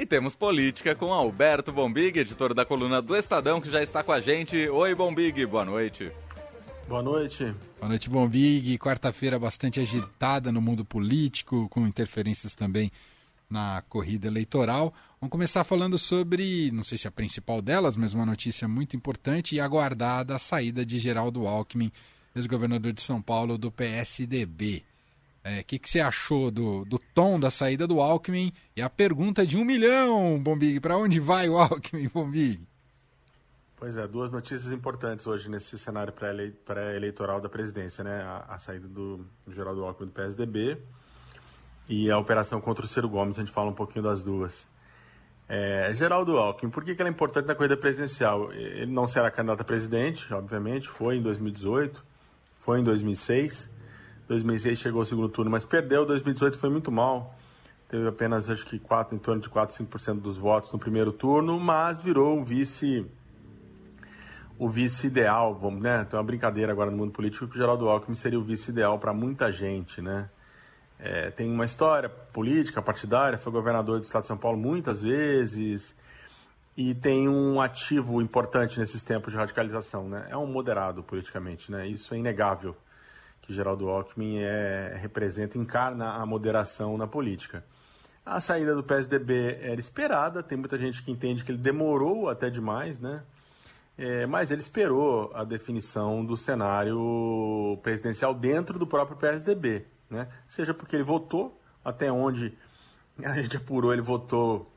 E temos política com Alberto Bombig, editor da coluna do Estadão, que já está com a gente. Oi, Bombig, boa noite. Boa noite. Boa noite, Bombig. Quarta-feira bastante agitada no mundo político, com interferências também na corrida eleitoral. Vamos começar falando sobre, não sei se a principal delas, mas uma notícia muito importante e aguardada, a saída de Geraldo Alckmin, ex-governador de São Paulo do PSDB. O é, que, que você achou do, do tom da saída do Alckmin? E a pergunta de um milhão, Bombig, para onde vai o Alckmin, Bombig? Pois é, duas notícias importantes hoje nesse cenário pré-eleitoral da presidência, né? A, a saída do, do Geraldo Alckmin do PSDB e a operação contra o Ciro Gomes, a gente fala um pouquinho das duas. É, Geraldo Alckmin, por que, que ela é importante na corrida presidencial? Ele não será candidato a presidente, obviamente, foi em 2018, foi em 2006, 2006 chegou ao segundo turno, mas perdeu. 2018 foi muito mal. Teve apenas, acho que, 4, em torno de 4, 5% dos votos no primeiro turno, mas virou um vice o vice ideal, vamos, né? Tem uma brincadeira agora no mundo político que o Geraldo Alckmin seria o vice ideal para muita gente, né? É, tem uma história política, partidária, foi governador do estado de São Paulo muitas vezes e tem um ativo importante nesses tempos de radicalização, né? É um moderado politicamente, né? Isso é inegável que Geraldo Alckmin é, representa, encarna a moderação na política. A saída do PSDB era esperada, tem muita gente que entende que ele demorou até demais, né? É, mas ele esperou a definição do cenário presidencial dentro do próprio PSDB, né? Seja porque ele votou, até onde a gente apurou, ele votou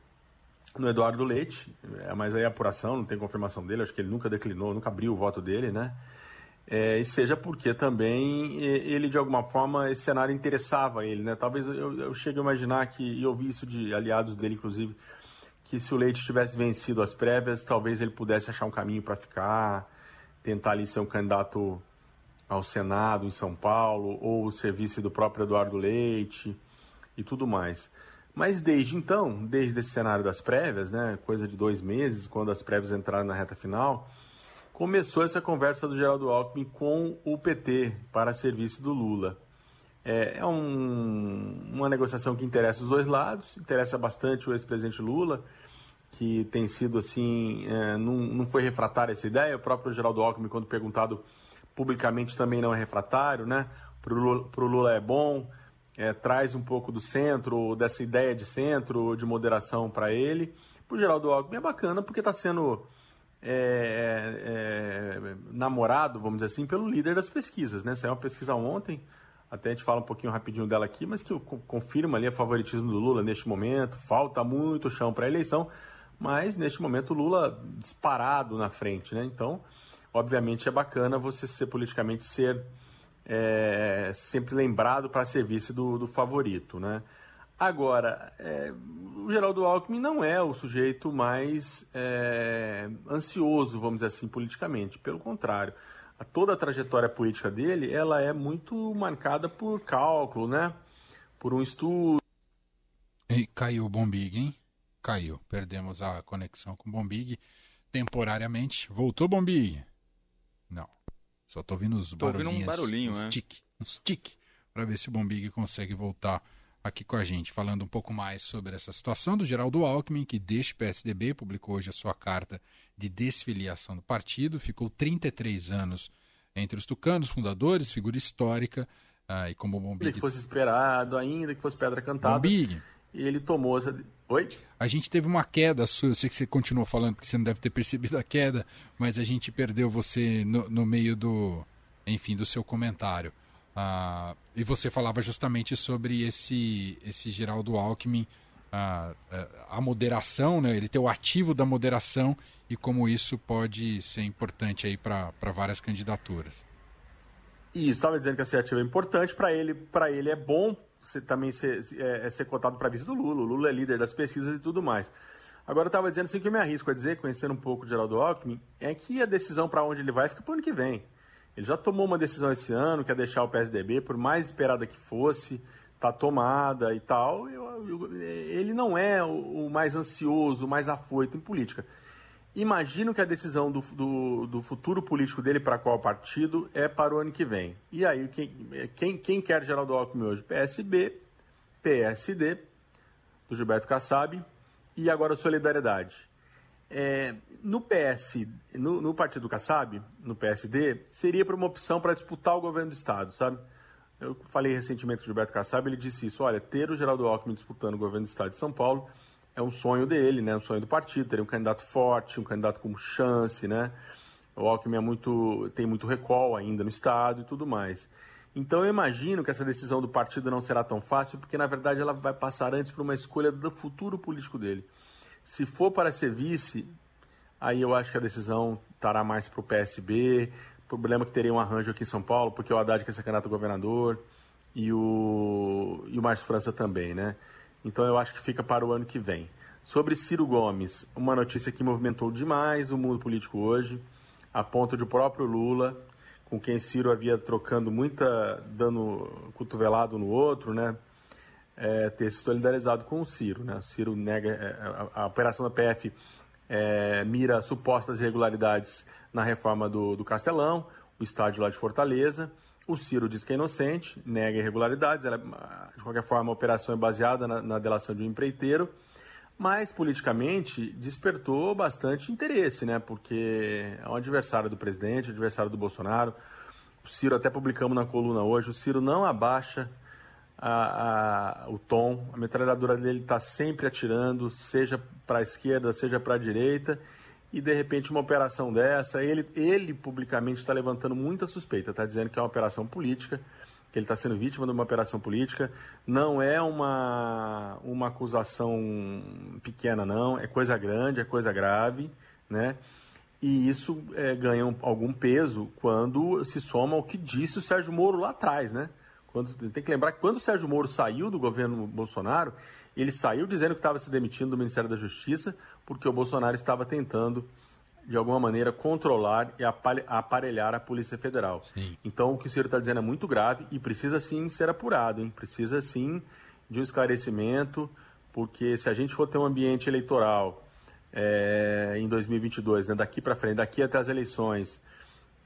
no Eduardo Leite, é, mas aí a apuração, não tem confirmação dele, acho que ele nunca declinou, nunca abriu o voto dele, né? É, e seja porque também ele, de alguma forma, esse cenário interessava ele, né? Talvez eu, eu chegue a imaginar que, e ouvi isso de aliados dele, inclusive, que se o Leite tivesse vencido as prévias, talvez ele pudesse achar um caminho para ficar, tentar ali ser um candidato ao Senado em São Paulo, ou o serviço do próprio Eduardo Leite e tudo mais. Mas desde então, desde esse cenário das prévias, né, coisa de dois meses, quando as prévias entraram na reta final, começou essa conversa do Geraldo Alckmin com o PT para serviço do Lula. É, é um, uma negociação que interessa os dois lados, interessa bastante o ex-presidente Lula, que tem sido assim, é, não, não foi refratário essa ideia. O próprio Geraldo Alckmin, quando perguntado publicamente, também não é refratário, né? Para o Lula, é bom, é, traz um pouco do centro, dessa ideia de centro, de moderação para ele. Para o Geraldo Alckmin é bacana porque está sendo é, é, namorado, vamos dizer assim, pelo líder das pesquisas. Né? Saiu uma pesquisa ontem, até a gente fala um pouquinho rapidinho dela aqui, mas que confirma ali o favoritismo do Lula neste momento. Falta muito chão para a eleição, mas neste momento o Lula disparado na frente. Né? Então, obviamente, é bacana você ser politicamente ser é, sempre lembrado para serviço do, do favorito. Né? Agora, é, o Geraldo Alckmin não é o sujeito mais é, ansioso, vamos dizer assim, politicamente. Pelo contrário, a, toda a trajetória política dele, ela é muito marcada por cálculo, né? Por um estudo. E caiu o Bombig, hein? Caiu. Perdemos a conexão com o Bombig temporariamente. Voltou, Bombig? Não. Só tô ouvindo os tô barulhinhos. Ouvindo um barulhinho, uns né? tique, uns tique, para ver se o Bombig consegue voltar aqui com a gente, falando um pouco mais sobre essa situação do Geraldo Alckmin, que deixa o PSDB, publicou hoje a sua carta de desfiliação do partido, ficou 33 anos entre os tucanos, fundadores, figura histórica, ah, e como o Bombig... Que fosse esperado ainda, que fosse pedra cantada. Bombig. E ele tomou essa... Oi? A gente teve uma queda sua, eu sei que você continuou falando, porque você não deve ter percebido a queda, mas a gente perdeu você no, no meio do, enfim, do seu comentário. Ah, e você falava justamente sobre esse, esse Geraldo Alckmin, ah, é, a moderação, né? ele ter o ativo da moderação e como isso pode ser importante aí para várias candidaturas. Isso, estava dizendo que esse ativo é importante, para ele, ele é bom você também ser, é, é ser cotado para vice do Lula, o Lula é líder das pesquisas e tudo mais. Agora eu estava dizendo assim que eu me arrisco a dizer, conhecendo um pouco o Geraldo Alckmin, é que a decisão para onde ele vai fica para o ano que vem. Ele já tomou uma decisão esse ano, que é deixar o PSDB, por mais esperada que fosse, está tomada e tal. Eu, eu, ele não é o, o, mais ansioso, o mais afoito em política. Imagino que a decisão do, do, do futuro político dele para qual partido é para o ano que vem. E aí, quem, quem, quem quer Geraldo Alckmin hoje? PSB, PSD, do Gilberto Kassab, e agora solidariedade. É, no PS, no, no, partido Kassab, no PSD, seria para uma opção para disputar o governo do Estado, sabe? Eu falei recentemente com o Gilberto Kassab, ele disse isso, olha, ter o Geraldo Alckmin disputando o governo do Estado de São Paulo é um sonho dele, né? Um sonho do partido, ter um candidato forte, um candidato com chance, né? O Alckmin é muito, tem muito recall ainda no Estado e tudo mais. Então eu imagino que essa decisão do partido não será tão fácil, porque na verdade ela vai passar antes por uma escolha do futuro político dele. Se for para ser vice, aí eu acho que a decisão estará mais para o PSB. Problema que teria um arranjo aqui em São Paulo, porque o Haddad quer ser candidato governador e o, e o Márcio França também, né? Então eu acho que fica para o ano que vem. Sobre Ciro Gomes, uma notícia que movimentou demais o mundo político hoje, a ponto de o próprio Lula com quem Ciro havia trocando muita, dando cotovelado no outro, né? É, ter se solidarizado com o Ciro, né? O Ciro nega é, a, a, operação da PF é, mira supostas irregularidades na reforma do, do Castelão, o estádio lá de Fortaleza. O Ciro diz que é inocente, nega irregularidades. Ela, de qualquer forma, a operação é baseada na, na delação de um empreiteiro mas politicamente despertou bastante interesse, né? Porque é um adversário do presidente, adversário do Bolsonaro. O Ciro, até publicamos na coluna hoje, o Ciro não abaixa a, a, o tom, a metralhadora dele está sempre atirando, seja para a esquerda, seja para a direita, e de repente uma operação dessa, ele, ele publicamente está levantando muita suspeita, está dizendo que é uma operação política que ele está sendo vítima de uma operação política. Não é uma, uma acusação pequena, não. É coisa grande, é coisa grave, né? E isso é, ganha um, algum peso quando se soma ao que disse o Sérgio Moro lá atrás, né? Quando, tem que lembrar que quando o Sérgio Moro saiu do governo Bolsonaro, ele saiu dizendo que estava se demitindo do Ministério da Justiça porque o Bolsonaro estava tentando de alguma maneira, controlar e aparelhar a Polícia Federal. Sim. Então, o que o senhor está dizendo é muito grave e precisa sim ser apurado, hein? precisa sim de um esclarecimento, porque se a gente for ter um ambiente eleitoral é, em 2022, né, daqui para frente, daqui até as eleições,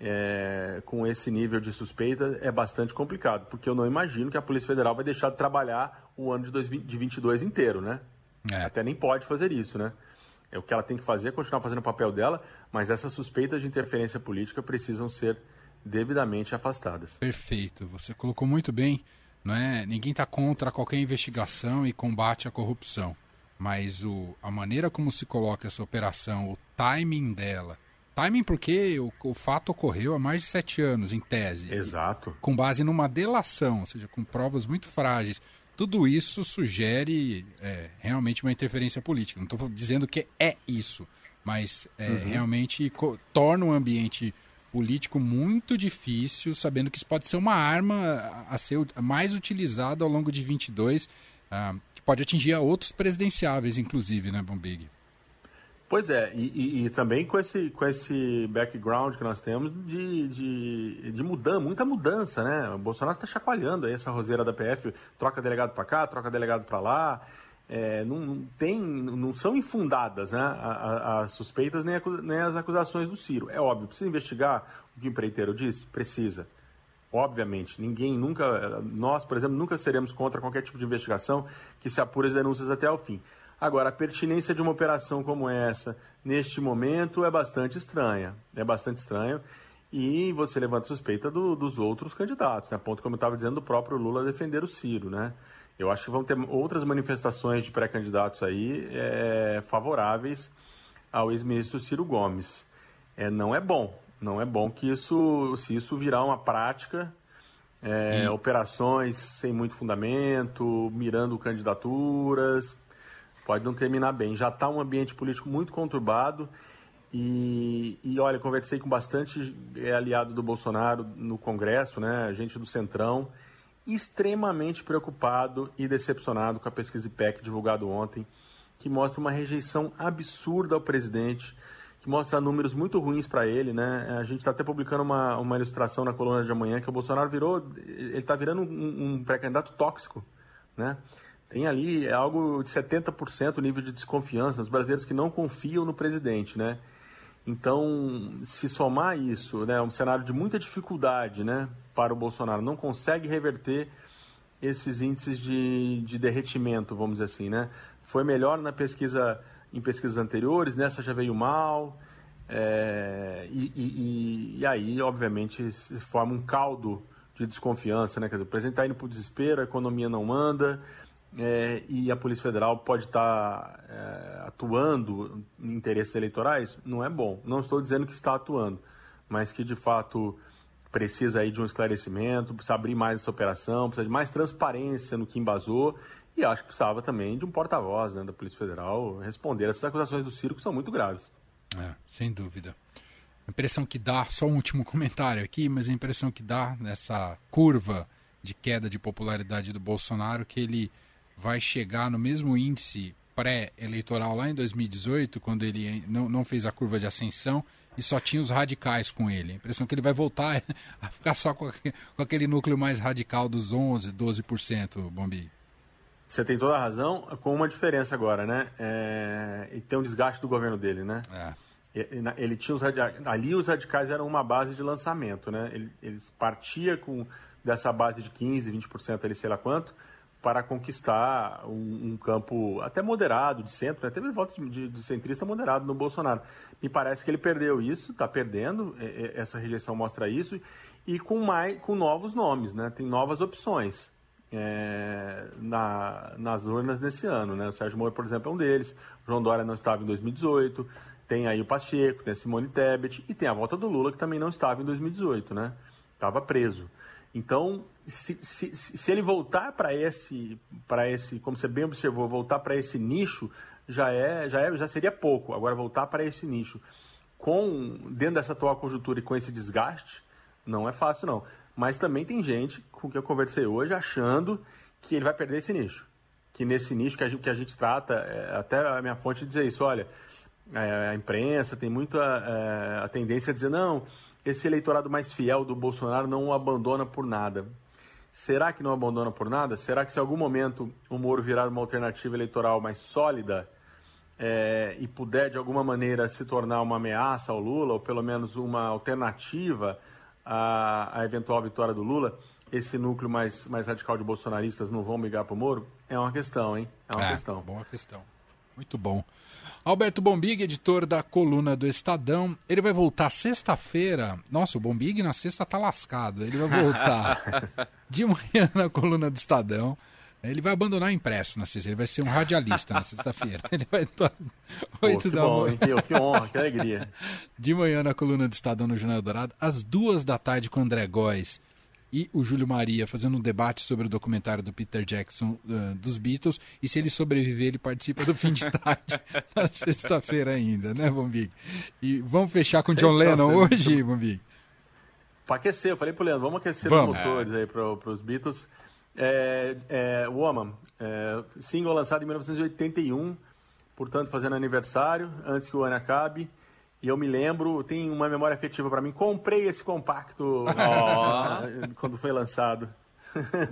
é, com esse nível de suspeita, é bastante complicado, porque eu não imagino que a Polícia Federal vai deixar de trabalhar o ano de 2022 inteiro, né? É. Até nem pode fazer isso, né? É o que ela tem que fazer, é continuar fazendo o papel dela, mas essas suspeitas de interferência política precisam ser devidamente afastadas. Perfeito, você colocou muito bem. Não é? Ninguém está contra qualquer investigação e combate à corrupção, mas o, a maneira como se coloca essa operação, o timing dela, timing porque o, o fato ocorreu há mais de sete anos, em tese. Exato. Com base numa delação, ou seja, com provas muito frágeis. Tudo isso sugere é, realmente uma interferência política. Não estou dizendo que é isso, mas é, uhum. realmente torna o ambiente político muito difícil, sabendo que isso pode ser uma arma a ser mais utilizada ao longo de 22, ah, que pode atingir a outros presidenciáveis, inclusive, né, Bombig? Pois é, e, e, e, também com esse, com esse background que nós temos de, de, de mudança, muita mudança, né? O Bolsonaro está chacoalhando aí essa roseira da PF, troca delegado para cá, troca delegado para lá. É, não, tem, não são infundadas né, as suspeitas nem, nem as acusações do Ciro. É óbvio, precisa investigar o que o empreiteiro disse? Precisa. Obviamente, ninguém nunca, nós, por exemplo, nunca seremos contra qualquer tipo de investigação que se apure as denúncias até o fim. Agora, a pertinência de uma operação como essa, neste momento, é bastante estranha. É bastante estranho. E você levanta suspeita do, dos outros candidatos, né? a ponto, como eu estava dizendo, do próprio Lula defender o Ciro, né? Eu acho que vão ter outras manifestações de pré-candidatos aí é, favoráveis ao ex-ministro Ciro Gomes. É, não é bom, não é bom que isso, se isso virar uma prática, é, operações sem muito fundamento, mirando candidaturas, pode não terminar bem. Já está um ambiente político muito conturbado e, e olha, conversei com bastante é, aliado do Bolsonaro no Congresso, né, gente do Centrão, extremamente preocupado e decepcionado com a pesquisa IPEC divulgada ontem, que mostra uma rejeição absurda ao presidente, que mostra números muito ruins para ele, né? A gente está até publicando uma, uma ilustração na coluna de amanhã que o Bolsonaro virou, ele está virando um, um pré-candidato tóxico, né? Tem ali é algo de 70% o nível de desconfiança dos brasileiros que não confiam no presidente, né? Então, se somar isso, né, um cenário de muita dificuldade, né, para o Bolsonaro, não consegue reverter esses índices de, de derretimento, vamos dizer assim, né? foi melhor na pesquisa em pesquisas anteriores, nessa já veio mal. É, e, e, e, aí, obviamente, se forma um caldo de desconfiança, né? Quer dizer, o presidente está indo para o desespero, a economia não anda, é, e a Polícia Federal pode estar tá, é, atuando em interesses eleitorais, não é bom. Não estou dizendo que está atuando, mas que de fato precisa aí de um esclarecimento, precisa abrir mais essa operação, precisa de mais transparência no que embasou e acho que precisava também de um porta-voz né, da Polícia Federal responder. Essas acusações do circo são muito graves. É, sem dúvida. A impressão que dá, só um último comentário aqui, mas a impressão que dá nessa curva de queda de popularidade do Bolsonaro que ele vai chegar no mesmo índice pré-eleitoral lá em 2018, quando ele não, não fez a curva de ascensão e só tinha os radicais com ele. A impressão que ele vai voltar a ficar só com, aquele núcleo mais radical dos 11%, 12%, Bombi. Você tem toda a razão, com uma diferença agora, né? É... E tem um desgaste do governo dele, né? É. Ele tinha os radicais, ali os radicais eram uma base de lançamento, né? Ele, eles partia com dessa base de 15, 20% ali, sei lá quanto, para conquistar um, um, campo até moderado, de centro, né? teve voto de, de, centrista moderado no Bolsonaro. Me parece que ele perdeu isso, está perdendo, essa rejeição mostra isso, e com, mais, com novos nomes, né? tem novas opções é, na, nas urnas nesse ano. Né? O Sérgio Moro, por exemplo, é um deles, o João Dória não estava em 2018, tem aí o Pacheco, tem a Simone Tebet, e tem a volta do Lula, que também não estava em 2018, né? estava preso. Então, se, se, se ele voltar para esse, para esse, como você bem observou, voltar para esse nicho, já é, já é, já seria pouco. Agora voltar para esse nicho, com dentro dessa atual conjuntura e com esse desgaste, não é fácil não. Mas também tem gente com quem eu conversei hoje achando que ele vai perder esse nicho, que nesse nicho que a gente, que a gente trata, é, até a minha fonte dizer isso, olha, é, a imprensa tem muita é, a tendência a dizer não esse eleitorado mais fiel do Bolsonaro não o abandona por nada. Será que não abandona por nada? Será que se em algum momento o Moro virar uma alternativa eleitoral mais sólida é, e puder de alguma maneira se tornar uma ameaça ao Lula, ou pelo menos uma alternativa à, à eventual vitória do Lula, esse núcleo mais, mais radical de bolsonaristas não vão brigar para o Moro? É uma questão, hein? É uma é, questão. Boa questão. Muito bom. Alberto Bombig, editor da coluna do Estadão, ele vai voltar sexta-feira. Nossa, o Bombig na sexta tá lascado. Ele vai voltar de manhã na coluna do Estadão. Ele vai abandonar o impresso na sexta, ele vai ser um radialista na sexta-feira. Ele vai estar oito da manhã. Que, que honra, que alegria. De manhã na coluna do Estadão no Jornal Dourado, às duas da tarde com o André Góes e o Júlio Maria fazendo um debate sobre o documentário do Peter Jackson uh, dos Beatles. E se ele sobreviver, ele participa do fim de tarde na sexta-feira ainda, né, Bombig? E vamos fechar com John Lennon hoje, Bombig? Para aquecer, eu falei pro Leandro, vamos aquecer vamos. os motores aí para os Beatles. É, é, Woman, é, single lançado em 1981, portanto fazendo aniversário, antes que o ano acabe. E eu me lembro, tem uma memória afetiva para mim. Comprei esse compacto oh. quando foi lançado.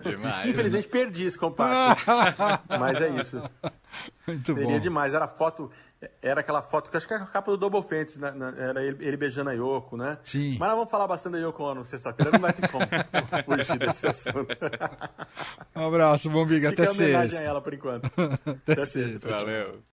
Demais. Infelizmente perdi esse compacto. Mas é isso. Muito Seria bom. demais. Era foto, era aquela foto que acho que era a capa do Double Fantasy, né? era ele, ele, beijando a Yoko, né? Sim. Mas nós vamos falar bastante da Yoko Ono sexta-feira, não vai ter como fugir desse assunto. Um abraço, bom Biga, até sexta. homenagem a ela por enquanto. até, até sexta. Valeu.